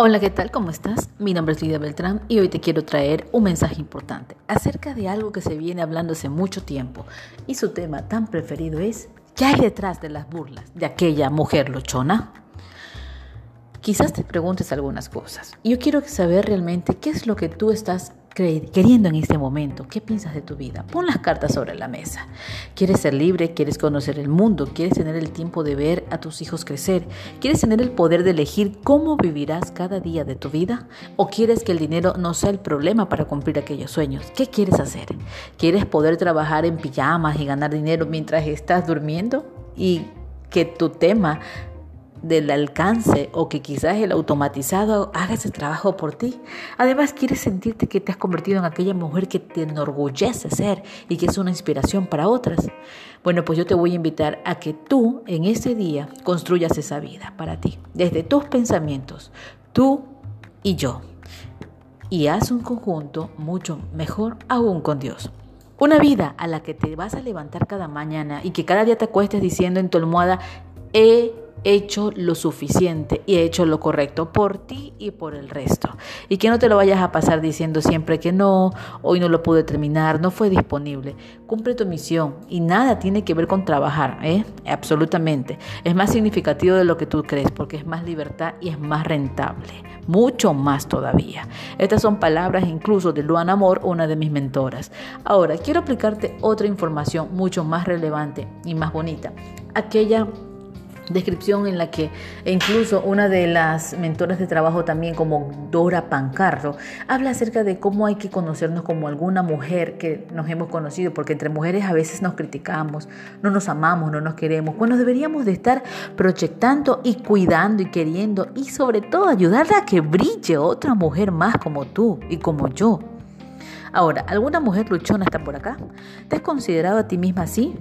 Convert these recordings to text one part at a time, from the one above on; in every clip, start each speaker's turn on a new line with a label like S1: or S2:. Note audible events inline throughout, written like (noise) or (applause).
S1: Hola, ¿qué tal? ¿Cómo estás? Mi nombre es Lidia Beltrán y hoy te quiero traer un mensaje importante acerca de algo que se viene hablando hace mucho tiempo y su tema tan preferido es ¿qué hay detrás de las burlas de aquella mujer luchona? Quizás te preguntes algunas cosas. Yo quiero saber realmente qué es lo que tú estás queriendo en este momento? ¿Qué piensas de tu vida? Pon las cartas sobre la mesa. ¿Quieres ser libre? ¿Quieres conocer el mundo? ¿Quieres tener el tiempo de ver a tus hijos crecer? ¿Quieres tener el poder de elegir cómo vivirás cada día de tu vida? ¿O quieres que el dinero no sea el problema para cumplir aquellos sueños? ¿Qué quieres hacer? ¿Quieres poder trabajar en pijamas y ganar dinero mientras estás durmiendo? Y que tu tema del alcance o que quizás el automatizado haga ese trabajo por ti. Además, quieres sentirte que te has convertido en aquella mujer que te enorgullece ser y que es una inspiración para otras. Bueno, pues yo te voy a invitar a que tú en ese día construyas esa vida para ti, desde tus pensamientos, tú y yo. Y haz un conjunto mucho mejor aún con Dios. Una vida a la que te vas a levantar cada mañana y que cada día te acuestes diciendo en tu almohada, he hecho lo suficiente y he hecho lo correcto por ti y por el resto. Y que no te lo vayas a pasar diciendo siempre que no, hoy no lo pude terminar, no fue disponible. Cumple tu misión y nada tiene que ver con trabajar, ¿eh? absolutamente. Es más significativo de lo que tú crees porque es más libertad y es más rentable, mucho más todavía. Estas son palabras incluso de Luan Amor, una de mis mentoras. Ahora, quiero aplicarte otra información mucho más relevante y más bonita. Aquella descripción en la que incluso una de las mentoras de trabajo también como Dora Pancardo habla acerca de cómo hay que conocernos como alguna mujer que nos hemos conocido porque entre mujeres a veces nos criticamos, no nos amamos, no nos queremos. Bueno, deberíamos de estar proyectando y cuidando y queriendo y sobre todo ayudarle a que brille otra mujer más como tú y como yo. Ahora, ¿alguna mujer luchona está por acá? ¿Te has considerado a ti misma así?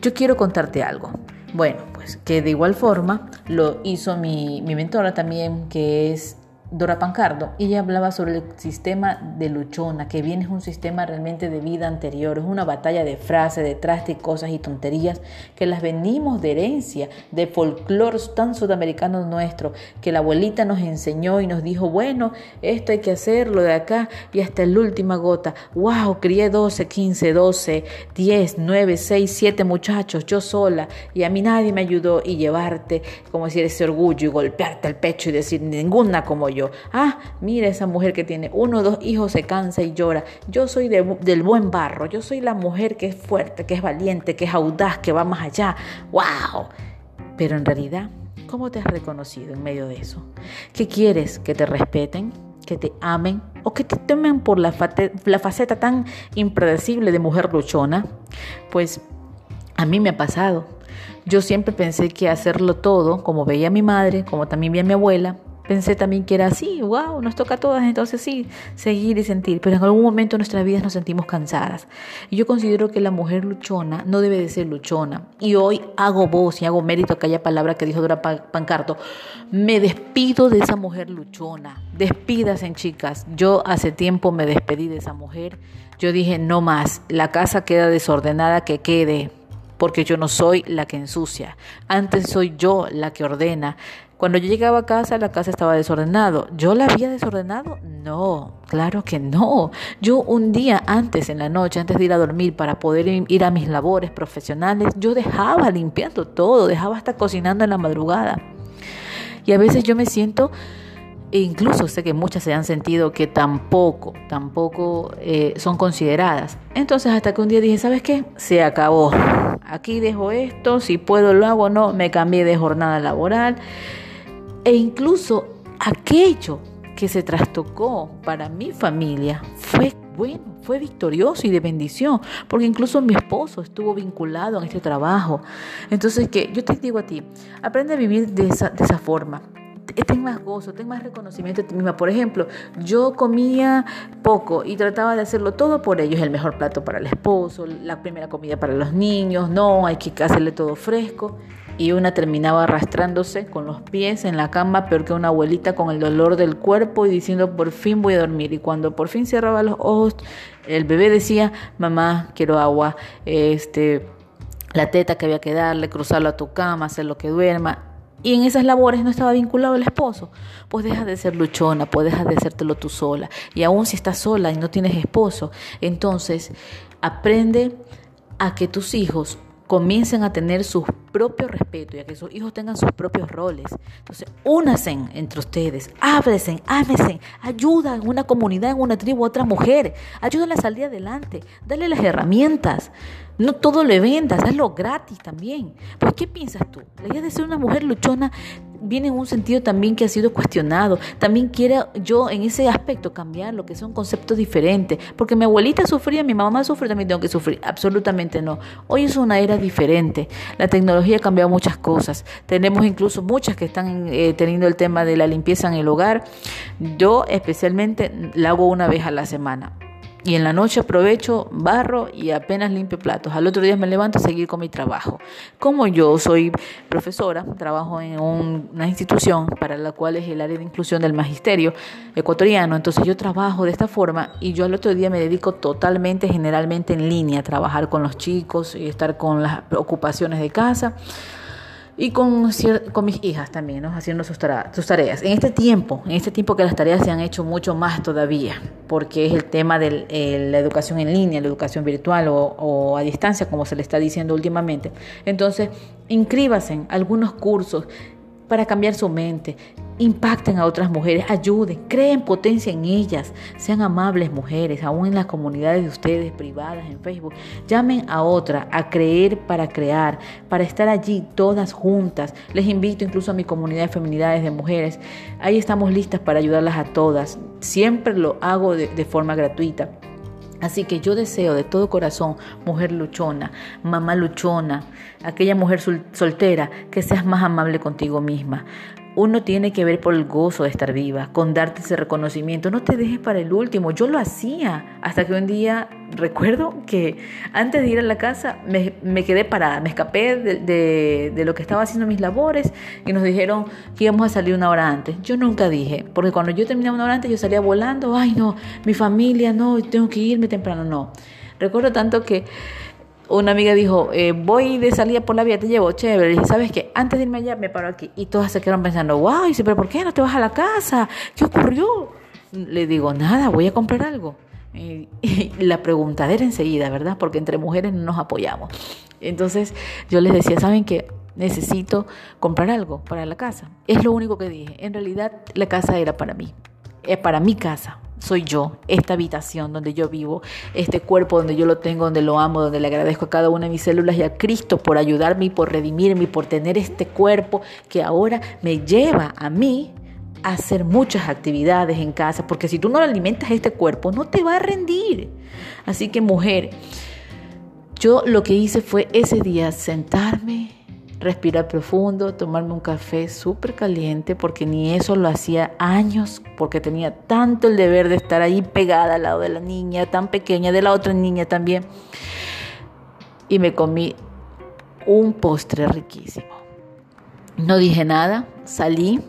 S1: Yo quiero contarte algo. Bueno, pues que de igual forma lo hizo mi, mi mentora también, que es Dora Pancardo, ella hablaba sobre el sistema de luchona, que bien es un sistema realmente de vida anterior, es una batalla de frases, de trastes, cosas y tonterías que las venimos de herencia, de folclore tan sudamericano nuestro, que la abuelita nos enseñó y nos dijo, bueno, esto hay que hacerlo de acá y hasta la última gota. ¡Wow! Crié 12, 15, 12, 10, 9, 6, 7 muchachos, yo sola, y a mí nadie me ayudó y llevarte, como decir, ese orgullo y golpearte el pecho y decir, ninguna como yo. Ah, mira esa mujer que tiene uno o dos hijos, se cansa y llora. Yo soy del buen barro, yo soy la mujer que es fuerte, que es valiente, que es audaz, que va más allá. ¡Wow! Pero en realidad, ¿cómo te has reconocido en medio de eso? ¿Qué quieres? ¿Que te respeten? ¿Que te amen? ¿O que te temen por la, la faceta tan impredecible de mujer luchona? Pues a mí me ha pasado. Yo siempre pensé que hacerlo todo, como veía mi madre, como también veía mi abuela, pensé también que era así, wow, nos toca a todas, entonces sí, seguir y sentir, pero en algún momento en nuestras vidas nos sentimos cansadas. Y yo considero que la mujer luchona no debe de ser luchona. Y hoy hago voz y hago mérito a aquella palabra que dijo Dora Pancarto. Me despido de esa mujer luchona. Despídase, chicas. Yo hace tiempo me despedí de esa mujer. Yo dije, no más, la casa queda desordenada, que quede porque yo no soy la que ensucia. Antes soy yo la que ordena. Cuando yo llegaba a casa, la casa estaba desordenado. ¿Yo la había desordenado? No, claro que no. Yo un día antes, en la noche, antes de ir a dormir, para poder ir a mis labores profesionales, yo dejaba limpiando todo, dejaba hasta cocinando en la madrugada. Y a veces yo me siento e incluso sé que muchas se han sentido que tampoco, tampoco eh, son consideradas. Entonces hasta que un día dije, ¿sabes qué? Se acabó. Aquí dejo esto, si puedo lo hago, no, me cambié de jornada laboral. E incluso aquello que se trastocó para mi familia fue bueno, fue victorioso y de bendición, porque incluso mi esposo estuvo vinculado en este trabajo. Entonces, que yo te digo a ti, aprende a vivir de esa, de esa forma ten más gozo, ten más reconocimiento de ti misma. Por ejemplo, yo comía poco y trataba de hacerlo todo por ellos, el mejor plato para el esposo, la primera comida para los niños, no, hay que hacerle todo fresco. Y una terminaba arrastrándose con los pies en la cama, peor que una abuelita con el dolor del cuerpo y diciendo por fin voy a dormir. Y cuando por fin cerraba los ojos, el bebé decía, mamá, quiero agua, este, la teta que había que darle, cruzarlo a tu cama, hacer lo que duerma y en esas labores no estaba vinculado el esposo, pues deja de ser luchona, pues deja de hacértelo tú sola. Y aún si estás sola y no tienes esposo, entonces aprende a que tus hijos comiencen a tener su propio respeto y a que sus hijos tengan sus propios roles. Entonces, únanse entre ustedes, ábresen, ámesen, ayuda en una comunidad, en una tribu a otra mujer, ayúdale a salir adelante, dale las herramientas. No todo le vendas, hazlo gratis también. Pues, ¿qué piensas tú? La idea de ser una mujer luchona viene en un sentido también que ha sido cuestionado. También quiero yo en ese aspecto cambiar lo que son conceptos diferentes. Porque mi abuelita sufría, mi mamá sufre, también tengo que sufrir. Absolutamente no. Hoy es una era diferente. La tecnología ha cambiado muchas cosas. Tenemos incluso muchas que están eh, teniendo el tema de la limpieza en el hogar. Yo especialmente la hago una vez a la semana y en la noche aprovecho, barro y apenas limpio platos. Al otro día me levanto a seguir con mi trabajo. Como yo soy profesora, trabajo en una institución para la cual es el área de inclusión del magisterio ecuatoriano, entonces yo trabajo de esta forma y yo al otro día me dedico totalmente, generalmente en línea, a trabajar con los chicos y estar con las ocupaciones de casa y con, con mis hijas también, ¿no? haciendo sus, tareas. En este tiempo, en este tiempo que las tareas se han hecho mucho más todavía, porque es el tema de la educación en línea, la educación virtual o, o, a distancia, como se le está diciendo últimamente. Entonces, inscríbase en algunos cursos para cambiar su mente, impacten a otras mujeres, ayuden, creen potencia en ellas, sean amables mujeres, aún en las comunidades de ustedes privadas en Facebook, llamen a otra a creer para crear, para estar allí todas juntas. Les invito incluso a mi comunidad de feminidades de mujeres, ahí estamos listas para ayudarlas a todas, siempre lo hago de, de forma gratuita. Así que yo deseo de todo corazón, mujer luchona, mamá luchona, aquella mujer soltera, que seas más amable contigo misma. Uno tiene que ver por el gozo de estar viva, con darte ese reconocimiento. No te dejes para el último. Yo lo hacía hasta que un día recuerdo que antes de ir a la casa me, quedé parada, me escapé de, de, lo que estaba haciendo mis labores y nos dijeron que íbamos a salir una hora antes. Yo nunca dije, porque cuando yo terminaba una hora antes yo salía volando, ay no, mi familia, no, tengo que irme temprano, no. Recuerdo tanto que una amiga dijo, eh, voy de salida por la vía, te llevo, chévere. Y ¿sabes qué? Antes de irme allá, me paro aquí. Y todas se quedaron pensando, wow, dice, pero ¿por qué no te vas a la casa? ¿Qué ocurrió? Le digo, nada, voy a comprar algo. Y, (laughs) la preguntadera enseguida, ¿verdad? Porque entre mujeres no nos apoyamos. Entonces yo les decía, ¿saben qué? Necesito comprar algo para la casa. Es lo único que dije. En realidad la casa era para mí. Es para mi casa soy yo, esta habitación donde yo vivo, este cuerpo donde yo lo tengo, donde lo amo, donde le agradezco a cada una de mis células y a Cristo por ayudarme y por redimirme y por tener este cuerpo que ahora me lleva a mí a hacer muchas actividades en casa, porque si tú no alimentas este cuerpo, no te va a rendir. Así que mujer, yo lo que hice fue ese día sentarme respirar profundo, tomarme un café súper caliente, porque ni eso lo hacía años, porque tenía tanto el deber de estar ahí pegada al lado de la niña, tan pequeña, de la otra niña también. Y me comí un postre riquísimo. No dije nada, salí.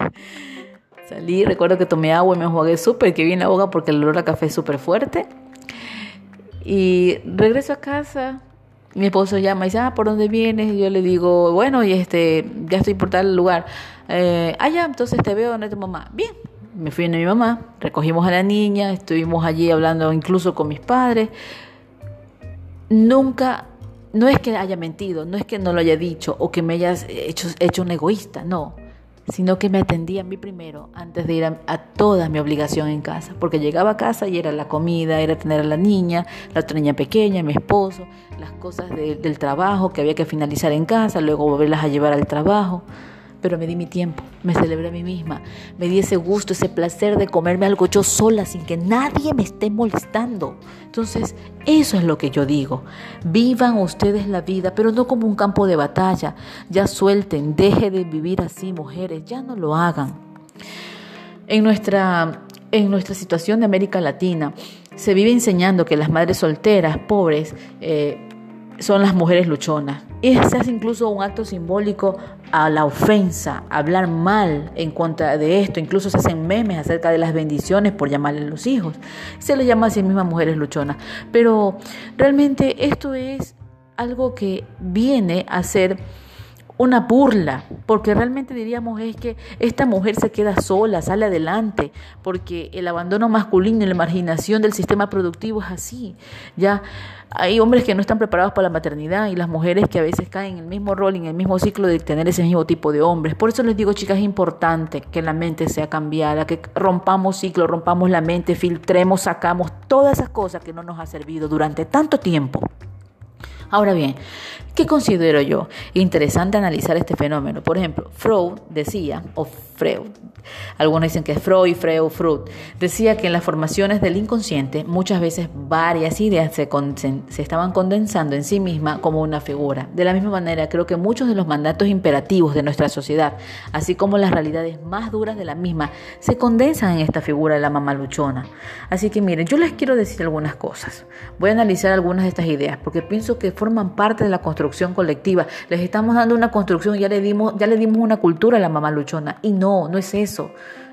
S1: (laughs) salí, recuerdo que tomé agua y me enjuagué súper que bien la boca porque el olor a café es súper fuerte. Y regreso a casa, mi esposo llama y dice, ah, ¿por dónde vienes? Y yo le digo, bueno, y este, ya estoy por tal lugar. Eh, ah, entonces te veo, ¿dónde tu mamá? Bien, me fui a mi mamá, recogimos a la niña, estuvimos allí hablando incluso con mis padres. Nunca, no es que haya mentido, no es que no lo haya dicho o que me hayas hecho, hecho un egoísta, no sino que me atendía a mí primero antes de ir a, toda mi obligación en casa, porque llegaba a casa y era la comida, era tener a la niña, la otra niña pequeña, mi esposo, las cosas del trabajo que había que finalizar en casa, luego volverlas a llevar al trabajo pero me di mi tiempo, me celebré a mí misma, me di ese gusto, ese placer de comerme algo yo sola sin que nadie me esté molestando. Entonces, eso es lo que yo digo. Vivan ustedes la vida, pero no como un campo de batalla. Ya suelten, deje de vivir así, mujeres, ya no lo hagan. En nuestra, en nuestra situación de América Latina, se vive enseñando que las madres solteras, pobres, eh, son las mujeres luchonas. Y se hace incluso un acto simbólico a la ofensa, hablar mal en contra de esto. Incluso se hacen memes acerca de las bendiciones por llamarle a los hijos. Se les llama a sí mismas mujeres luchonas. Pero realmente esto es algo que viene a ser una burla, porque realmente diríamos es que esta mujer se queda sola, sale adelante, porque el abandono masculino y la marginación del sistema productivo es así. Ya hay hombres que no están preparados para la maternidad y las mujeres que a veces caen en el mismo rol, en el mismo ciclo de tener ese mismo tipo de hombres. Por eso les digo, chicas, es importante que la mente sea cambiada, que rompamos ciclo, rompamos la mente, filtremos, sacamos todas esas cosas que no nos ha servido durante tanto tiempo. Ahora bien, ¿qué considero yo? Interesante analizar este fenómeno. Por ejemplo, Freud decía, o Freud, algunos dicen que es Freud, Freud, Freud, decía que en las formaciones del inconsciente muchas veces varias ideas se, se estaban condensando en sí misma como una figura. De la misma manera, creo que muchos de los mandatos imperativos de nuestra sociedad, así como las realidades más duras de la misma, se condensan en esta figura de la mamá luchona. Así que miren, yo les quiero decir algunas cosas. Voy a analizar algunas de estas ideas porque pienso que forman parte de la construcción colectiva. Les estamos dando una construcción, ya le dimos, ya le dimos una cultura a la mamá luchona. Y no, no es eso.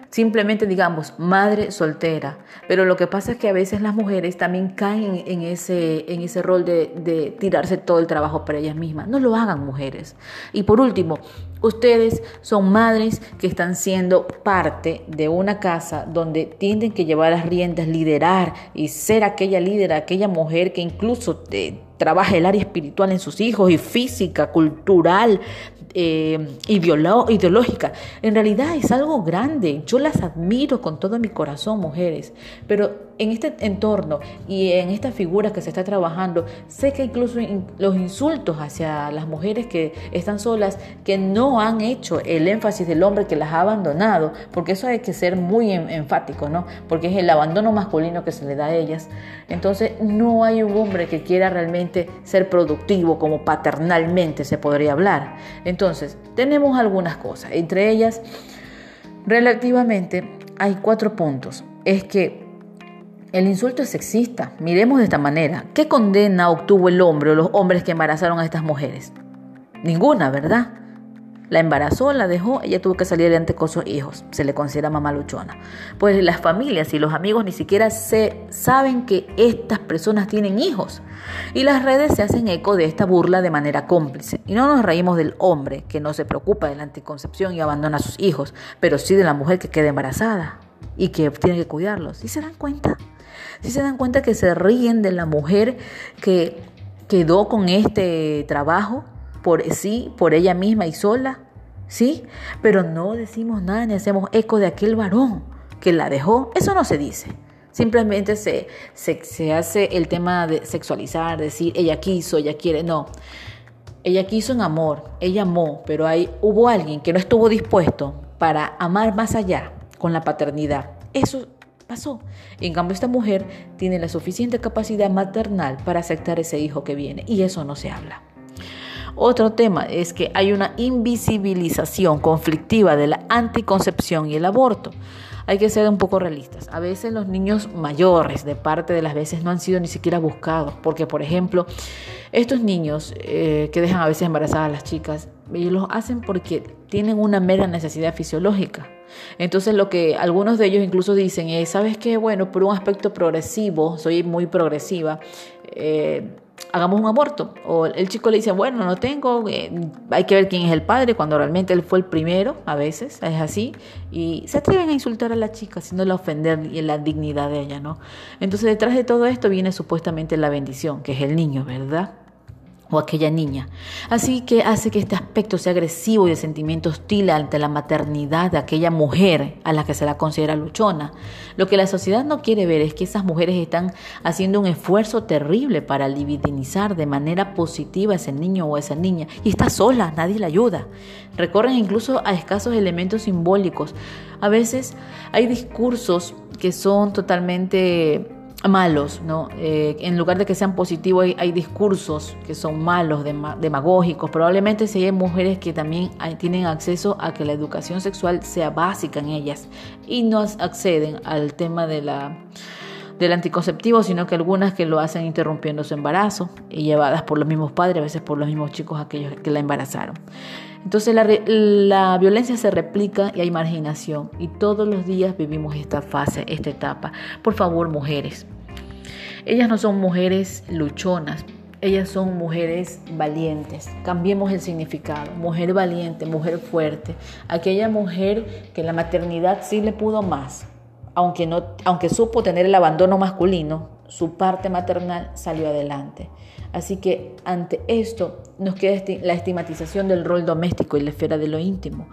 S1: Simplemente digamos madre soltera. Pero lo que pasa es que a veces las mujeres también caen en ese, en ese rol de, de tirarse todo el trabajo para ellas mismas. No lo hagan mujeres. Y por último, ustedes son madres que están siendo parte de una casa donde tienen que llevar las riendas, liderar y ser aquella líder, aquella mujer que incluso te, trabaja el área espiritual en sus hijos y física, cultural, eh, ideológica. En realidad es algo grande. Yo las admiro con todo mi corazón, mujeres. Pero en este entorno y en esta figura que se está trabajando, sé que incluso los insultos hacia las mujeres que están solas, que no han hecho el énfasis del hombre que las ha abandonado, porque eso hay que ser muy enfático, ¿no? Porque es el abandono masculino que se le da a ellas. Entonces no hay un hombre que quiera realmente ser productivo como paternalmente se podría hablar. Entonces, tenemos algunas cosas. Entre ellas, relativamente, hay cuatro puntos. Es que el insulto es sexista. Miremos de esta manera. ¿Qué condena obtuvo el hombre o los hombres que embarazaron a estas mujeres? Ninguna, ¿verdad? La embarazó, la dejó, ella tuvo que salir adelante con sus hijos. Se le considera mamá luchona. Pues las familias y los amigos ni siquiera se saben que estas personas tienen hijos. Y las redes se hacen eco de esta burla de manera cómplice. Y no nos reímos del hombre que no se preocupa de la anticoncepción y abandona a sus hijos, pero sí de la mujer que queda embarazada y que tiene que cuidarlos. ¿Y se dan cuenta? Si se dan cuenta que se ríen de la mujer que quedó con este trabajo por sí, por ella misma y sola, ¿sí? Pero no decimos nada ni hacemos eco de aquel varón que la dejó. Eso no se dice. Simplemente se, se, hace el tema de sexualizar, decir ella quiso, ella quiere. No. Ella quiso en amor, ella amó, pero ahí hubo alguien que no estuvo dispuesto para amar más allá con la paternidad. Eso pasó. En cambio, esta mujer tiene la suficiente capacidad maternal para aceptar ese hijo que viene y eso no se habla. Otro tema es que hay una invisibilización conflictiva de la anticoncepción y el aborto. Hay que ser un poco realistas. A veces los niños mayores, de parte de las veces, no han sido ni siquiera buscados. Porque, por ejemplo, estos niños eh, que dejan a veces embarazadas a las chicas, ellos los hacen porque tienen una mera necesidad fisiológica. Entonces lo que algunos de ellos incluso dicen es, ¿sabes qué? Bueno, por un aspecto progresivo, soy muy progresiva, eh, hagamos un aborto. O el chico le dice, bueno, no tengo, eh, hay que ver quién es el padre, cuando realmente él fue el primero, a veces es así, y se atreven a insultar a la chica, la ofender la dignidad de ella, ¿no? Entonces detrás de todo esto viene supuestamente la bendición, que es el niño, ¿verdad? O aquella niña. Así que hace que este aspecto sea agresivo y de sentimiento hostil ante la maternidad de aquella mujer a la que se la considera luchona. Lo que la sociedad no quiere ver es que esas mujeres están haciendo un esfuerzo terrible para divinizar de manera positiva a ese niño o a esa niña y está sola, nadie la ayuda. Recorren incluso a escasos elementos simbólicos. A veces hay discursos que son totalmente malos, ¿no? Eh, en lugar de que sean positivos, hay, discursos que son malos, demagógicos. Probablemente si hay mujeres que también tienen acceso a que la educación sexual sea básica en ellas y no acceden al tema de la, del anticonceptivo, sino que algunas que lo hacen interrumpiendo su embarazo y llevadas por los mismos padres, a veces por los mismos chicos aquellos que la embarazaron. Entonces la, la, violencia se replica y hay marginación y todos los días vivimos esta fase, esta etapa. Por favor, mujeres, ellas no son mujeres luchonas, ellas son mujeres valientes. Cambiemos el significado. Mujer valiente, mujer fuerte. Aquella mujer que la maternidad sí le pudo más. Aunque, no, aunque supo tener el abandono masculino, su parte maternal salió adelante. Así que ante esto nos queda la estigmatización del rol doméstico y la esfera de lo íntimo.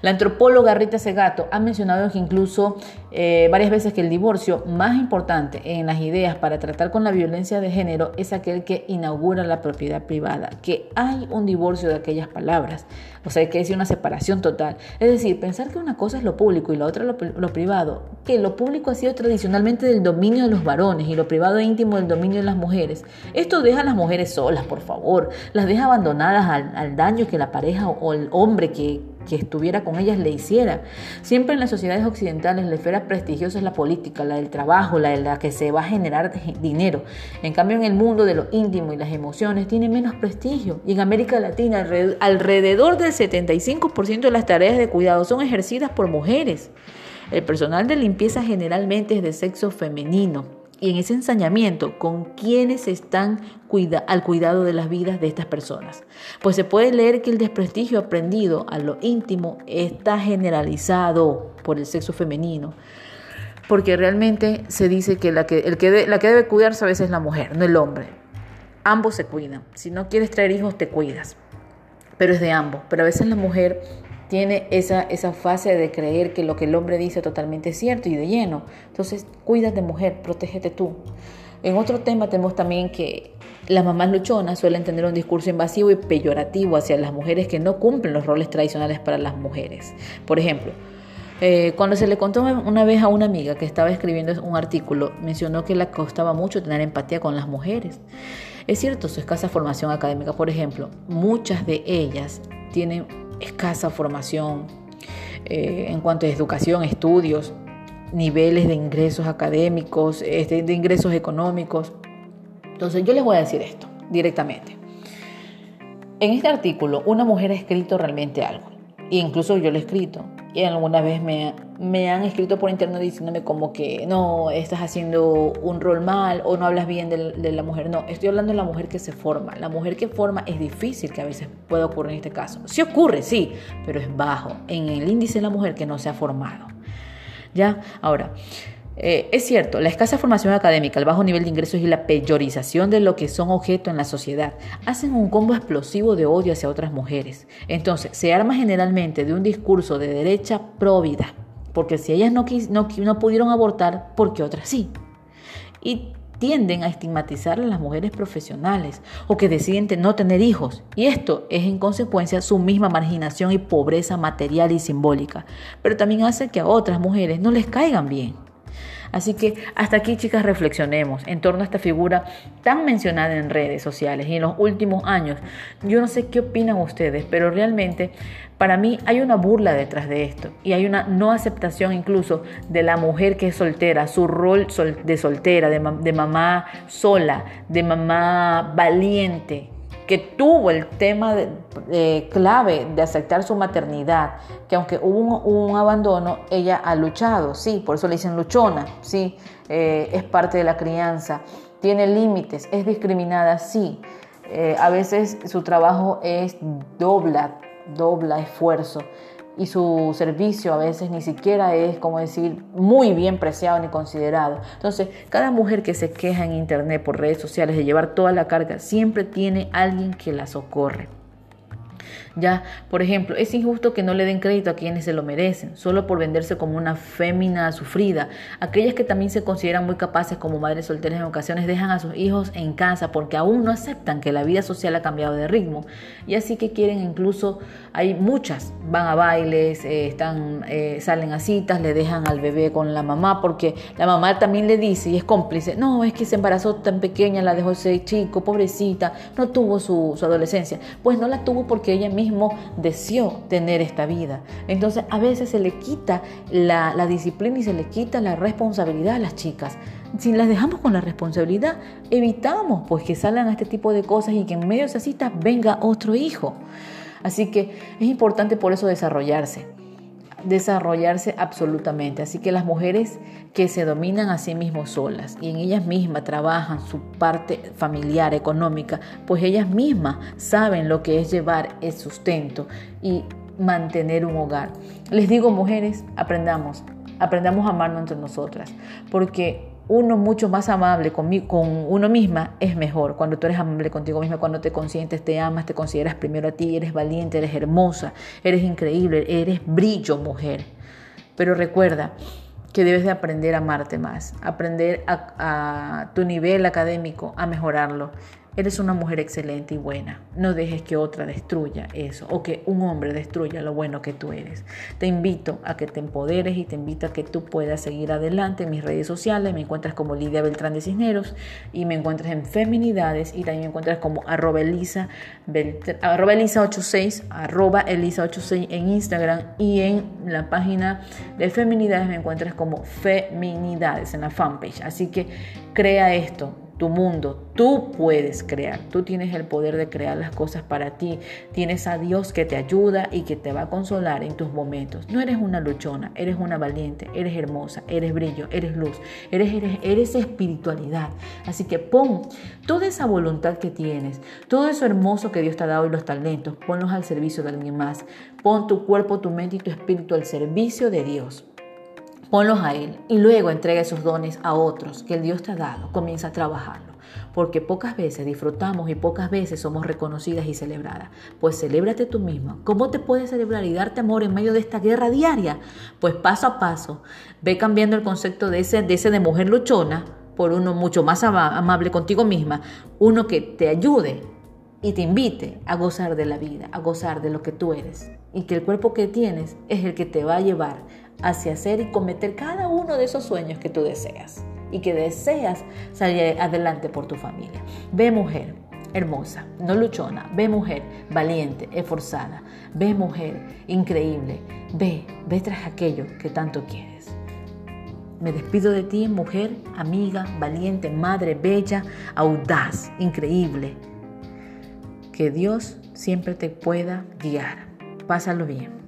S1: La antropóloga Rita Segato ha mencionado que incluso eh, varias veces que el divorcio más importante en las ideas para tratar con la violencia de género es aquel que inaugura la propiedad privada, que hay un divorcio de aquellas palabras, o sea, que es una separación total. Es decir, pensar que una cosa es lo público y la otra lo, lo privado, que lo público ha sido tradicionalmente del dominio de los varones y lo privado e íntimo del dominio de las mujeres. Esto deja a las mujeres solas, por favor, las deja abandonadas al, al daño que la pareja o el hombre que que estuviera con ellas le hiciera. Siempre en las sociedades occidentales la esfera prestigiosa es la política, la del trabajo, la de la que se va a generar dinero. En cambio en el mundo de lo íntimo y las emociones tiene menos prestigio. Y en América Latina alrededor del 75% de las tareas de cuidado son ejercidas por mujeres. El personal de limpieza generalmente es de sexo femenino y en ese ensañamiento con quienes están al cuidado de las vidas de estas personas. Pues se puede leer que el desprestigio aprendido a lo íntimo está generalizado por el sexo femenino, porque realmente se dice que la que, el que, la que debe cuidarse a veces es la mujer, no el hombre. Ambos se cuidan. Si no quieres traer hijos, te cuidas. Pero es de ambos. Pero a veces la mujer tiene esa, esa fase de creer que lo que el hombre dice es totalmente cierto y de lleno. Entonces, cuídate mujer, protégete tú. En otro tema tenemos también que las mamás luchonas suelen tener un discurso invasivo y peyorativo hacia las mujeres que no cumplen los roles tradicionales para las mujeres. Por ejemplo, eh, cuando se le contó una vez a una amiga que estaba escribiendo un artículo, mencionó que le costaba mucho tener empatía con las mujeres. Es cierto, su escasa formación académica, por ejemplo, muchas de ellas tienen escasa formación eh, en cuanto a educación, estudios, niveles de ingresos académicos, este, de ingresos económicos. Entonces yo les voy a decir esto directamente. En este artículo una mujer ha escrito realmente algo, e incluso yo lo he escrito, y alguna vez me, me, han escrito por internet diciéndome como que no, estás haciendo un rol mal o no hablas bien de, la mujer. No, estoy hablando de la mujer que se forma. La mujer que forma es difícil que a veces pueda ocurrir en este caso. Sí ocurre, sí, pero es bajo en el índice de la mujer que no se ha formado. ¿Ya? Ahora, eh, es cierto, la escasa formación académica, el bajo nivel de ingresos y la peyorización de lo que son objeto en la sociedad hacen un combo explosivo de odio hacia otras mujeres. Entonces, se arma generalmente de un discurso de derecha próvida, porque si ellas no, no, no pudieron abortar, porque otras sí. Y tienden a estigmatizar a las mujeres profesionales o que deciden no tener hijos. Y esto es en consecuencia su misma marginación y pobreza material y simbólica. Pero también hace que a otras mujeres no les caigan bien. Así que hasta aquí, chicas, reflexionemos en torno a esta figura tan mencionada en redes sociales y en los últimos años. Yo no sé qué opinan ustedes, pero realmente para mí hay una burla detrás de esto y hay una no aceptación incluso de la mujer que es soltera, su rol de soltera, de, mamá sola, de mamá valiente, que tuvo el tema clave de aceptar su maternidad, que aunque hubo un, abandono, ella ha luchado, sí, por eso le dicen luchona, sí, eh, es parte de la crianza, tiene límites, es discriminada, sí, eh, a veces su trabajo es dobla, dobla esfuerzo y su servicio a veces ni siquiera es, como decir, muy bien preciado ni considerado. Entonces, cada mujer que se queja en internet por redes sociales de llevar toda la carga, siempre tiene alguien que la socorre. Ya, por ejemplo, es injusto que no le den crédito a quienes se lo merecen, solo por venderse como una fémina sufrida. Aquellas que también se consideran muy capaces como madres solteras en ocasiones dejan a sus hijos en casa porque aún no aceptan que la vida social ha cambiado de ritmo. Y así que quieren incluso, hay muchas, van a bailes, eh, están, eh, salen a citas, le dejan al bebé con la mamá porque la mamá también le dice y es cómplice, no, es que se embarazó tan pequeña, la dejó ese chico, pobrecita, no tuvo su, su adolescencia. Pues no la tuvo porque ella misma mismo deseó tener esta vida. Entonces a veces se le quita la, disciplina y se le quita la responsabilidad a las chicas. Si las dejamos con la responsabilidad, evitamos pues que salgan a este tipo de cosas y que en medio de esas citas venga otro hijo. Así que es importante por eso desarrollarse desarrollarse absolutamente. Así que las mujeres que se dominan a sí mismas solas y en ellas mismas trabajan su parte familiar, económica, pues ellas mismas saben lo que es llevar el sustento y mantener un hogar. Les digo, mujeres, aprendamos, aprendamos a amarnos entre nosotras, porque uno mucho más amable con, con uno misma es mejor. Cuando tú eres amable contigo misma, cuando te consientes, te amas, te consideras primero a ti, eres valiente, eres hermosa, eres increíble, eres brillo, mujer. Pero recuerda que debes de aprender a amarte más, aprender a tu nivel académico, a mejorarlo Eres una mujer excelente y buena. No dejes que otra destruya eso o que un hombre destruya lo bueno que tú eres. Te invito a que te empoderes y te invito a que tú puedas seguir adelante en mis redes sociales. Me encuentras como Lidia Beltrán de Cisneros y me encuentras en Feminidades y también me encuentras como arroba Elisa, arroba Elisa 86, arroba Elisa 86 en Instagram y en la página de Feminidades me encuentras como Feminidades en la fanpage. Así que crea esto, tu mundo. Tú puedes crear, tú tienes el poder de crear las cosas para ti. Tienes a Dios que te ayuda y que te va a consolar en tus momentos. No eres una luchona, eres una valiente, eres hermosa, eres brillo, eres luz, eres, eres, eres espiritualidad. Así que pon toda esa voluntad que tienes, todo eso hermoso que Dios te ha dado y los talentos, ponlos al servicio de alguien más. Pon tu cuerpo, tu mente y tu espíritu al servicio de Dios ponlos a Él y luego entrega esos dones a otros que el Dios te ha dado. Comienza a trabajarlo. Porque pocas veces disfrutamos y pocas veces somos reconocidas y celebradas. Pues celébrate tú misma. ¿Cómo te puedes celebrar y darte amor en medio de esta guerra diaria? Pues paso a paso, ve cambiando el concepto de ese de, ese de mujer luchona por uno mucho más amable contigo misma, uno que te ayude y te invite a gozar de la vida, a gozar de lo que tú eres y que el cuerpo que tienes es el que te va a llevar hacia hacer y cometer cada uno de esos sueños que tú deseas y que deseas salir adelante por tu familia. Ve mujer hermosa, no luchona, ve mujer valiente, esforzada, ve mujer increíble, ve, ve tras aquello que tanto quieres. Me despido de ti, mujer, amiga, valiente, madre, bella, audaz, increíble. Que Dios siempre te pueda guiar. Pásalo bien.